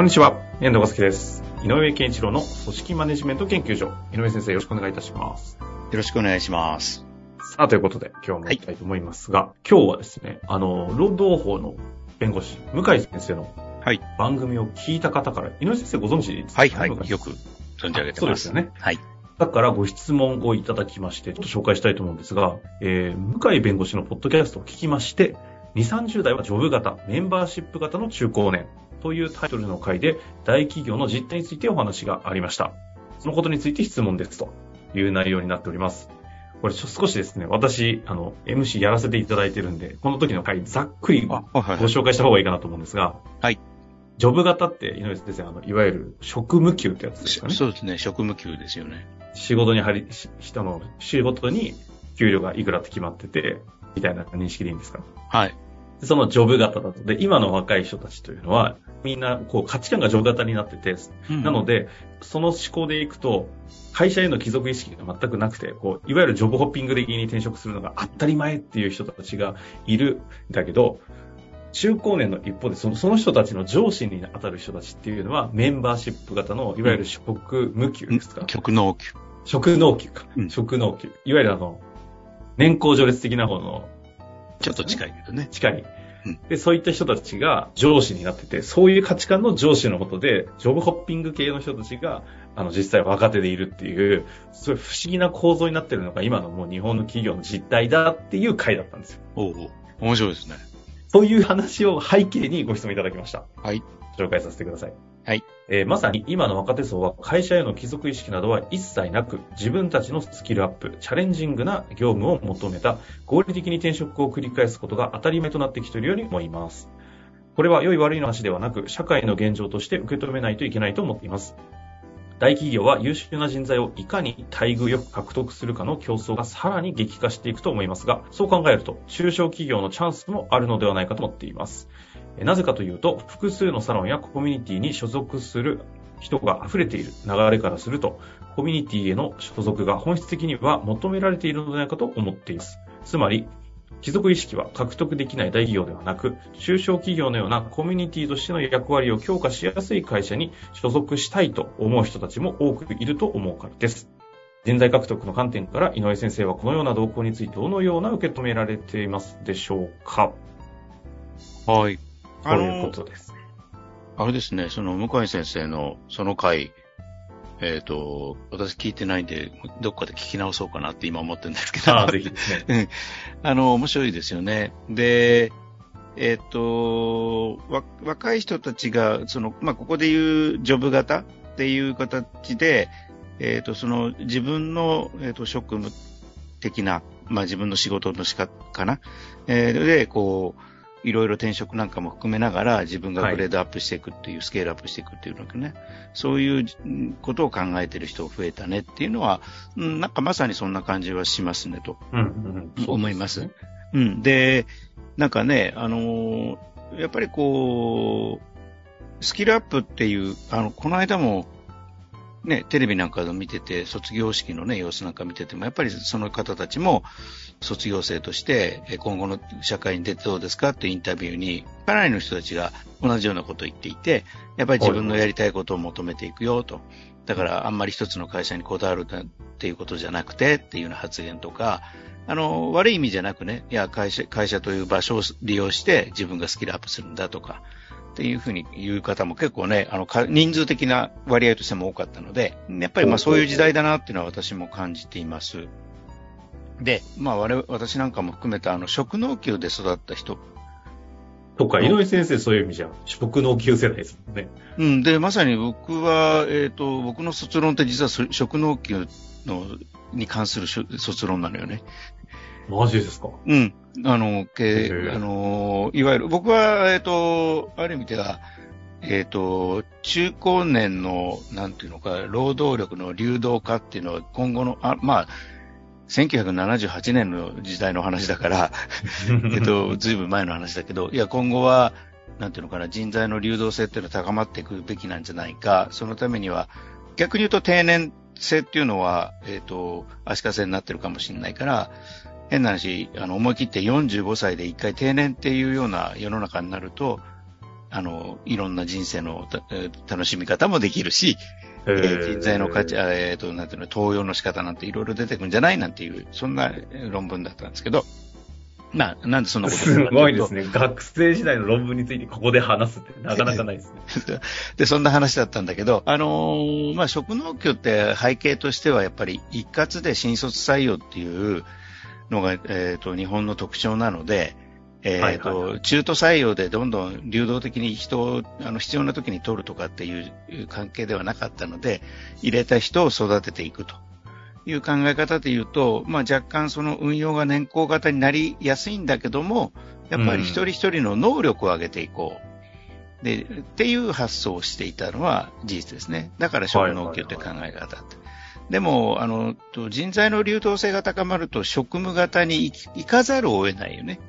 こんにちは、遠藤和樹です。井上健一郎の組織マネジメント研究所。井上先生、よろしくお願いいたします。よろしくお願いします。さあ、ということで、今日も行きたいと思いますが、今日はですね、あの、労働法の弁護士、向井先生のはい。番組を聞いた方から、井上先生ご存知ですか？はい、はい。よく存じ上げてます。そうですよね。はい。だからご質問をいただきまして、ちょっと紹介したいと思うんですが、えー、向井弁護士のポッドキャストを聞きまして、2、30代はジョブ型、メンバーシップ型の中高年というタイトルの回で、大企業の実態についてお話がありました。そのことについて質問ですという内容になっております。これ少しですね、私、あの、MC やらせていただいてるんで、この時の回ざっくりご。紹介した方がいいかなと思うんですが、はい。ジョブ型って、井上先生、あの、いわゆる職務給ってやつですかね。そうですね。職務給ですよね。仕事に入り、し人の仕事に給料がいくらって決まってて、みたいな認識でいいんですか？はい。でそのジョブ型だと。で、今の若い人たちというのは、みんな、こう、価値観がジョブ型になってて、なので、で、その思考でいくと、会社への帰属意識が全くなくて、こう、いわゆるジョブホッピング的に転職するのが当たり前っていう人たちがいるんだけど、中高年の一方でその、その人たちの上司に当たる人たちっていうのは、メンバーシップ型の、いわゆる職務給ですか、極能給。職能給か。うん職能給。いわゆるあの、年功序列的な方のちょっと近いけどね。近いうん。で、そういった人たちが上司になってて、そういう価値観の上司のもとで、ジョブホッピング系の人たちが、あの、実際若手でいるっていう、そういう不思議な構造になってるのが今のもう日本の企業の実態だっていう回だったんですよ。おうおう面白いですね。そういう話を背景にご質問いただきました。はい。紹介させてください。はい。えーまさに今の若手層は会社への帰属意識などは一切なく、自分たちのスキルアップ、チャレンジングな業務を求めた合理的に転職を繰り返すことが当たり前となってきているように思います。これは良い悪いの話ではなく、社会の現状として受け止めないといけないと思っています。大企業は優秀な人材をいかに待遇よく獲得するかの競争がさらに激化していくと思いますが、そう考えると中小企業のチャンスもあるのではないかと思っています。なぜかというと、複数のサロンやコミュニティに所属する人が溢れている流れからすると、コミュニティへの所属が本質的には求められているのではないかと思っています。つまり、貴族意識は獲得できない大企業ではなく、中小企業のようなコミュニティとしての役割を強化しやすい会社に所属したいと思う人たちも多くいると思うからです。人材獲得の観点から井上先生はこのような動向についてどのような受け止められていますでしょうかはい。ということです。あれですね、その向井先生のその回、えっ、と、私聞いてないんで、どっかで聞き直そうかなって今思ってるんですけど。ああ、ぜひですね。あの、面白いですよね。で、えっ、と、わ、若い人たちが、その、まあ、ここで言うジョブ型っていう形で、えっ、と、その自分の、えっ、と、職務的な、まあ、自分の仕事の仕方かな。えーで、こう、いろいろ転職なんかも含めながら自分がグレードアップしていくっていう、スケールアップしていくっていうのね、そういううんことを考えてる人が増えたねっていうのは、うんなんかまさにそんな感じはしますねと。うんうんうん。思います。うん。で、なんかね、あのーやっぱりこう、スキルアップっていう、あの、この間も、ね、テレビなんかで見てて、卒業式のね、様子なんか見てても、やっぱりその方たちも、卒業生として、今後の社会に出てどうですかってインタビューに、かなりの人たちが同じようなことを言っていて、やっぱり自分のやりたいことを求めていくよと。だから、あんまり一つの会社にこだわるっていうことじゃなくてっていうような発言とか、あの、悪い意味じゃなくね、いや、会社、会社という場所を利用して自分がスキルアップするんだとか、っていうふうに言う方も結構ね、あの、か人数的な割合としても多かったので、やっぱりまあそういう時代だなっていうのは私も感じています。で、まあ我々、私なんかも含めたあの、職能級で育った人。とか、井上先生そういう意味じゃ、職能級世代ですもんね。うん、で、まさに僕は、えっ、と、僕の卒論って実はそ職能級の、に関する卒論なのよね。マジですか？うん。あの、けあの、いわゆる、僕は、えっ、と、ある意味では、えっ、と、中高年の、なんていうのか、労働力の流動化っていうのは今後の、あまあ、1978年の時代の話だから、えっと、ずいぶん前の話だけど、いや、今後は、なんていうのかな、人材の流動性っていうのは高まっていくべきなんじゃないか、そのためには、逆に言うと定年制っていうのは、えっ、と、足かせになってるかもしれないから、変な話、あの、思い切って45歳で一回定年っていうような世の中になると、あの、いろんな人生の楽しみ方もできるし、えー人材の価値、あえっ、と、なんていうの、登用の仕方なんていろいろ出てくるんじゃないなんていう、そんなえー論文だったんですけど、まあ、なんでそんなことをすごいですね。学生時代の論文についてここで話すってなかなかないですね。で、そんな話だったんだけど、あのーまあ、職農協って背景としてはやっぱり一括で新卒採用っていうのが、えっ、と、日本の特徴なので、えっ、はいはいと、中途採用でどんどん流動的に人を、あの、必要な時に取るとかっていう関係ではなかったので、入れた人を育てていくという考え方で言うと、まあ、若干その運用が年功型になりやすいんだけども、やっぱり一人一人の能力を上げていこう。で、っていう発想をしていたのは事実ですね。だから職能協って考え方って。でも、あの、人材の流動性が高まると職務型に行かざるを得ないよね。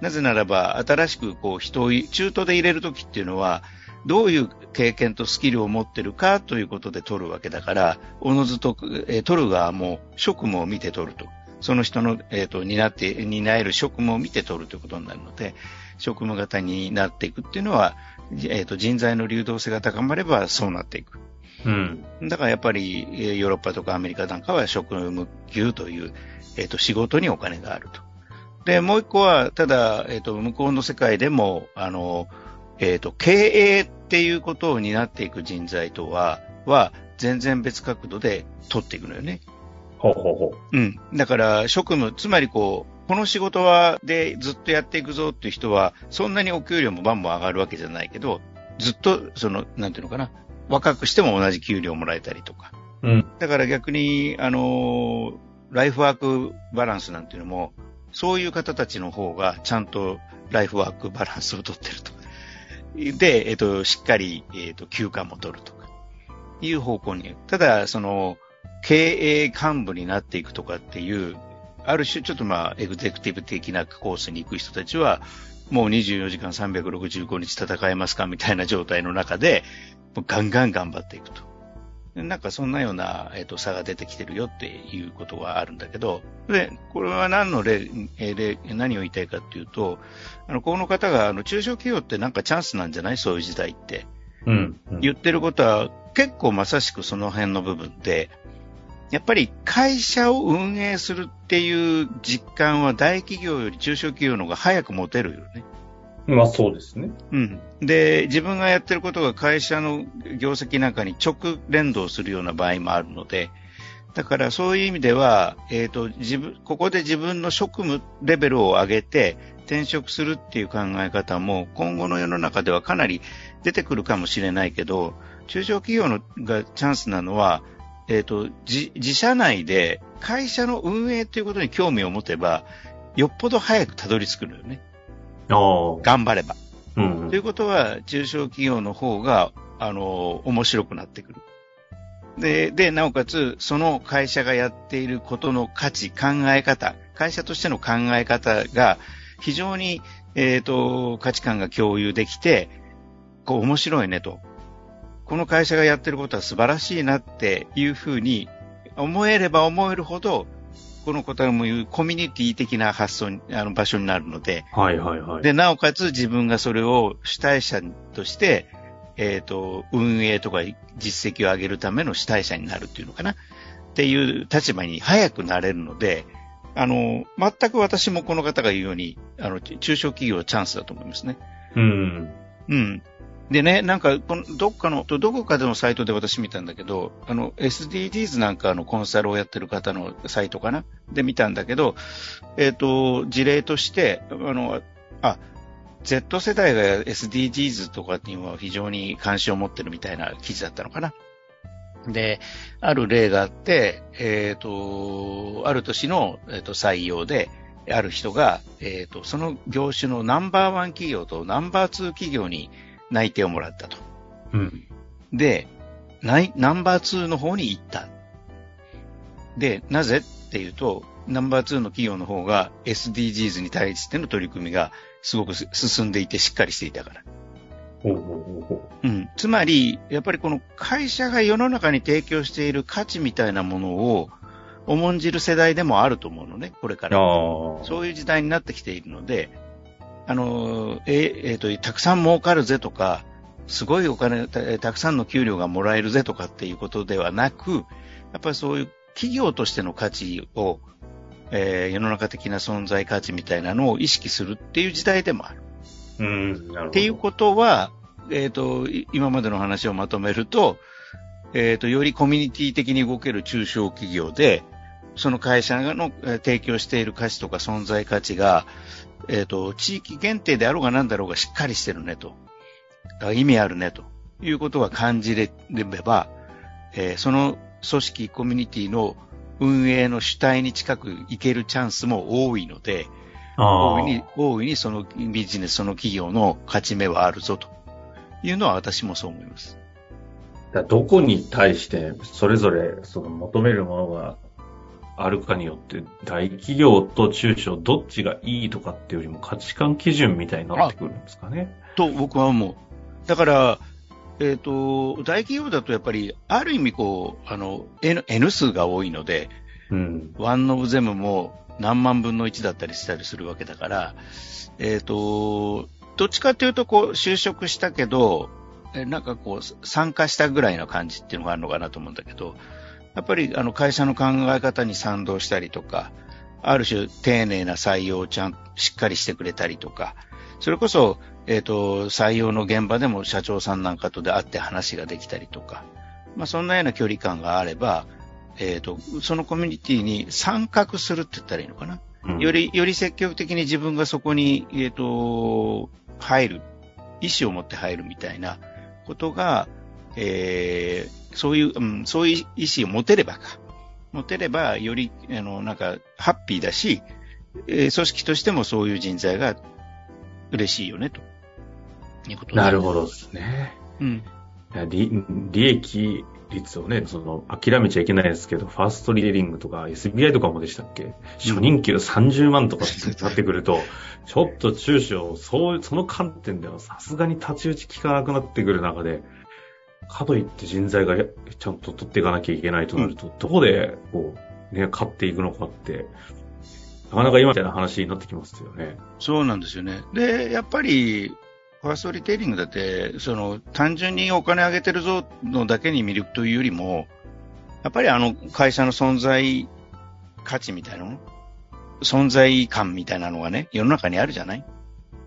なぜならば、新しくこう人を中途で入れるときっていうのは、どういう経験とスキルを持ってるかということで取るわけだから、おのずと、え取る側も職務を見て取ると。その人の、えっ、と、担って、担える職務を見て取るということになるので、職務型になっていくっていうのは、えっ、と、人材の流動性が高まればそうなっていく。うん。だからやっぱり、えーヨーロッパとかアメリカなんかは職務給という、えっ、と、仕事にお金があると。で、もう一個は、ただ、えっ、と、向こうの世界でも、あの、えっ、と、経営っていうことを担っていく人材とは、は、全然別角度で取っていくのよね。ほうほうほうん。だから、職務、つまりこう、この仕事は、で、ずっとやっていくぞっていう人は、そんなにお給料もバンバン上がるわけじゃないけど、ずっと、その、なんていうのかな、若くしても同じ給料もらえたりとか。う。うん。だから逆に、あのーライフワークバランスなんていうのも、そういう方たちの方がちゃんとライフワークバランスを取ってると。で、えっ、と、しっかり、えっ、と、休暇も取るとか、いう方向に。ただ、その、経営幹部になっていくとかっていう、ある種ちょっとまあ、エグゼクティブ的なコースに行く人たちは、もう24時間365日戦えますかみたいな状態の中で、ガンガン頑張っていくと。なんかそんなような、えっと差が出てきてるよっていうことはあるんだけど、で、これは何の例、え何を言いたいかっていうと、あの、この方が、あの、中小企業ってなんかチャンスなんじゃない？そういう時代って。うん。うん言ってることは結構まさしくその辺の部分で、やっぱり会社を運営するっていう実感は大企業より中小企業の方が早く持てるよね。まあそうですね。うん。で、自分がやってることが会社の業績なんかに直連動するような場合もあるので、だからそういう意味では、えっ、と、自分、ここで自分の職務レベルを上げて転職するっていう考え方も今後の世の中ではかなり出てくるかもしれないけど、中小企業のがチャンスなのは、えっ、と、自社内で会社の運営ということに興味を持てば、よっぽど早くたどり着くのよね。頑張れば。うんということは、中小企業の方が、あの、面白くなってくる。で、で、なおかつ、その会社がやっていることの価値、考え方、会社としての考え方が、非常に、えっ、と、価値観が共有できて、こう、面白いねと。この会社がやってることは素晴らしいなっていうふうに思えれば思えるほど、このことはもういうコミュニティ的な発想に、あの場所になるので、はいはいはい。で、なおかつ自分がそれを主体者として、えっ、と、運営とか実績を上げるための主体者になるっていうのかなっていう立場に早くなれるので、あの、全く私もこの方が言うように、あの、中小企業はチャンスだと思いますね。うん。うん。でね、なんか、この、どっかの、どこかでのサイトで私見たんだけど、あの、SDGs なんかのコンサルをやってる方のサイトかな？で見たんだけど、えっ、と、事例として、あの、あ、Z 世代が SDGs とかには非常に関心を持ってるみたいな記事だったのかな？で、ある例があって、えっ、と、ある年の、えーと採用で、ある人が、えっ、と、その業種のナンバーワン企業とナンバーツー企業に内定をもらったと。うん。で、ないナンバー2の方に行った。で、なぜっていうと、ナンバー2の企業の方が SDGs に対しての取り組みがすごくす進んでいてしっかりしていたから。ほうほうほうほうん。つまり、やっぱりこの会社が世の中に提供している価値みたいなものを重んじる世代でもあると思うのね、これかう。ら。そういう時代になってきているので、あの、え、えっ、と、たくさん儲かるぜとか、すごいお金た、たくさんの給料がもらえるぜとかっていうことではなく、やっぱりそういう企業としての価値を、えー世の中的な存在価値みたいなのを意識するっていう時代でもある。うん、なるほど。っていうことは、えっ、と、い今までの話をまとめると、えっ、と、よりコミュニティ的に動ける中小企業で、その会社のえー提供している価値とか存在価値が、えっ、と、地域限定であろうが何だろうがしっかりしてるねと。あ意味あるねということが感じれれば、えーその組織、コミュニティの運営の主体に近く行けるチャンスも多いので、大いに、大いにそのビジネス、その企業の勝ち目はあるぞというのは私もそう思います。どこに対して、それぞれ、その求めるものがあるかによって、大企業と中小、どっちがいいとかっていうよりも価値観基準みたいになってくるんですかね。と僕は思う。だから、えっ、と、大企業だとやっぱり、ある意味こう、あの、N, N 数が多いので、うん。ワンオブゼムも何万分の1だったりしたりするわけだから、えっ、と、どっちかというと、こう、就職したけど、えなんかこう、参加したぐらいの感じっていうのがあるのかなと思うんだけど、やっぱりあの会社の考え方に賛同したりとか、ある種丁寧な採用をちゃんとしっかりしてくれたりとか、それこそ、えっ、と、採用の現場でも社長さんなんかとで会って話ができたりとか、まあそんなような距離感があれば、えっ、と、そのコミュニティに参画するって言ったらいいのかな？うんよ、り、より積極的に自分がそこに、えっ、と、入る、意思を持って入るみたいなことが、えーそういう、うん、そういう意思を持てればか。持てれば、より、あの、なんか、ハッピーだし、えー組織としてもそういう人材が嬉しいよね、と。いうことなるほどですね。うん。利利益率をね、その、諦めちゃいけないですけど、ファーストリテイリングとか SBI とかもでしたっけ？初任給30万とかってなってくると、ちょっと中小、そう、その観点ではさすがに太刀打ち効かなくなってくる中で、かといって人材がちゃんと取っていかなきゃいけないとなると、どこで、こう、ね、勝っていくのかって、なかなか今みたいな話になってきますよね。そうなんですよね。で、やっぱり、ファーストリテイリングだって、その、単純にお金上げてるぞのだけに魅力というよりも、やっぱりあの会社の存在価値みたいなの存在感みたいなのがね、世の中にあるじゃない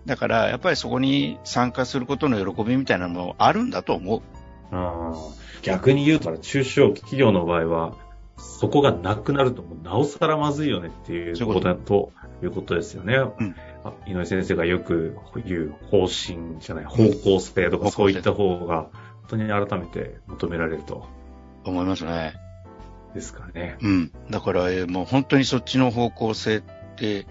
だから、やっぱりそこに参加することの喜びみたいなのもあるんだと思う。あー逆に言うと、中小企業の場合は、そこがなくなると、なおさらまずいよねっていうこととだということですよね。んあ井上先生がよく言う方針じゃない、方向性とかそういった方が、本当に改めて求められると、思いますね。ですかね。うん。だから、えーもう本当にそっちの方向性って、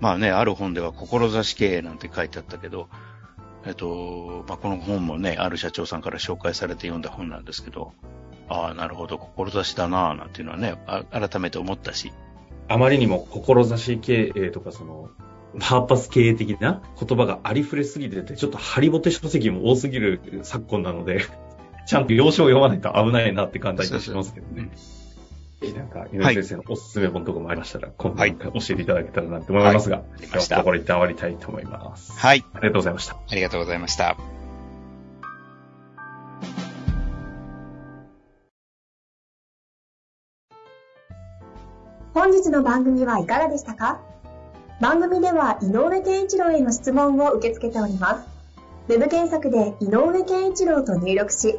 まあね、ある本では志経営なんて書いてあったけど、えっと、まあ、この本もね、ある社長さんから紹介されて読んだ本なんですけど、ああ、なるほど、志だなぁ、なんていうのはね、あ改めて思ったし、あまりにも志経営とかその、パーパス経営的な言葉がありふれすぎてて、ちょっとハリボテ書籍も多すぎる昨今なので、ちゃんと要所を読まないと危ないなって感じがしますけどね。ぜひなんか、井上先生のおすすめ本とかもありましたら、今度はい教えていただけたらなって思いますが、はい今日ましたはところ一旦終わりたいと思います。はい。ありがとうございました。ありがとうございました。本日の番組はいかがでしたか？番組では井上健一郎への質問を受け付けております。ウェブ検索で井上健一郎と入力し、